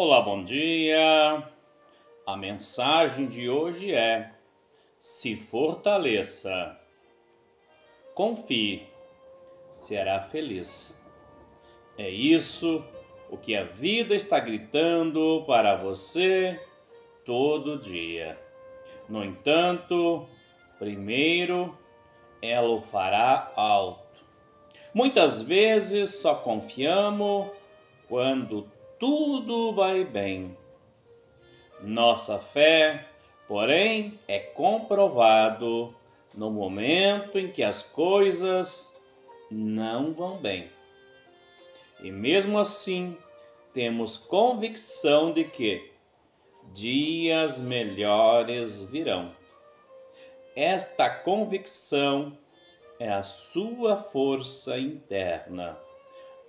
Olá, bom dia. A mensagem de hoje é: se fortaleça. Confie, será feliz. É isso o que a vida está gritando para você todo dia. No entanto, primeiro ela o fará alto. Muitas vezes só confiamos quando tudo vai bem. Nossa fé, porém, é comprovado no momento em que as coisas não vão bem. E mesmo assim, temos convicção de que dias melhores virão. Esta convicção é a sua força interna,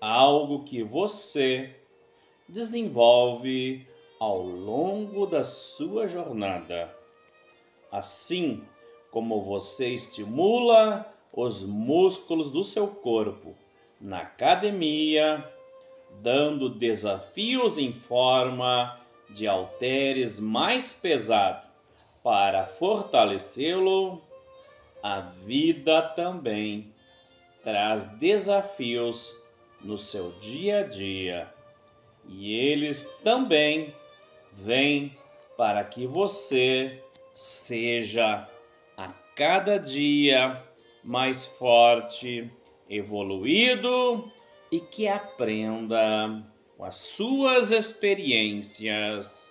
algo que você desenvolve ao longo da sua jornada. Assim como você estimula os músculos do seu corpo na academia, dando desafios em forma de halteres mais pesado para fortalecê-lo, a vida também traz desafios no seu dia a dia e eles também vêm para que você seja a cada dia mais forte, evoluído e que aprenda com as suas experiências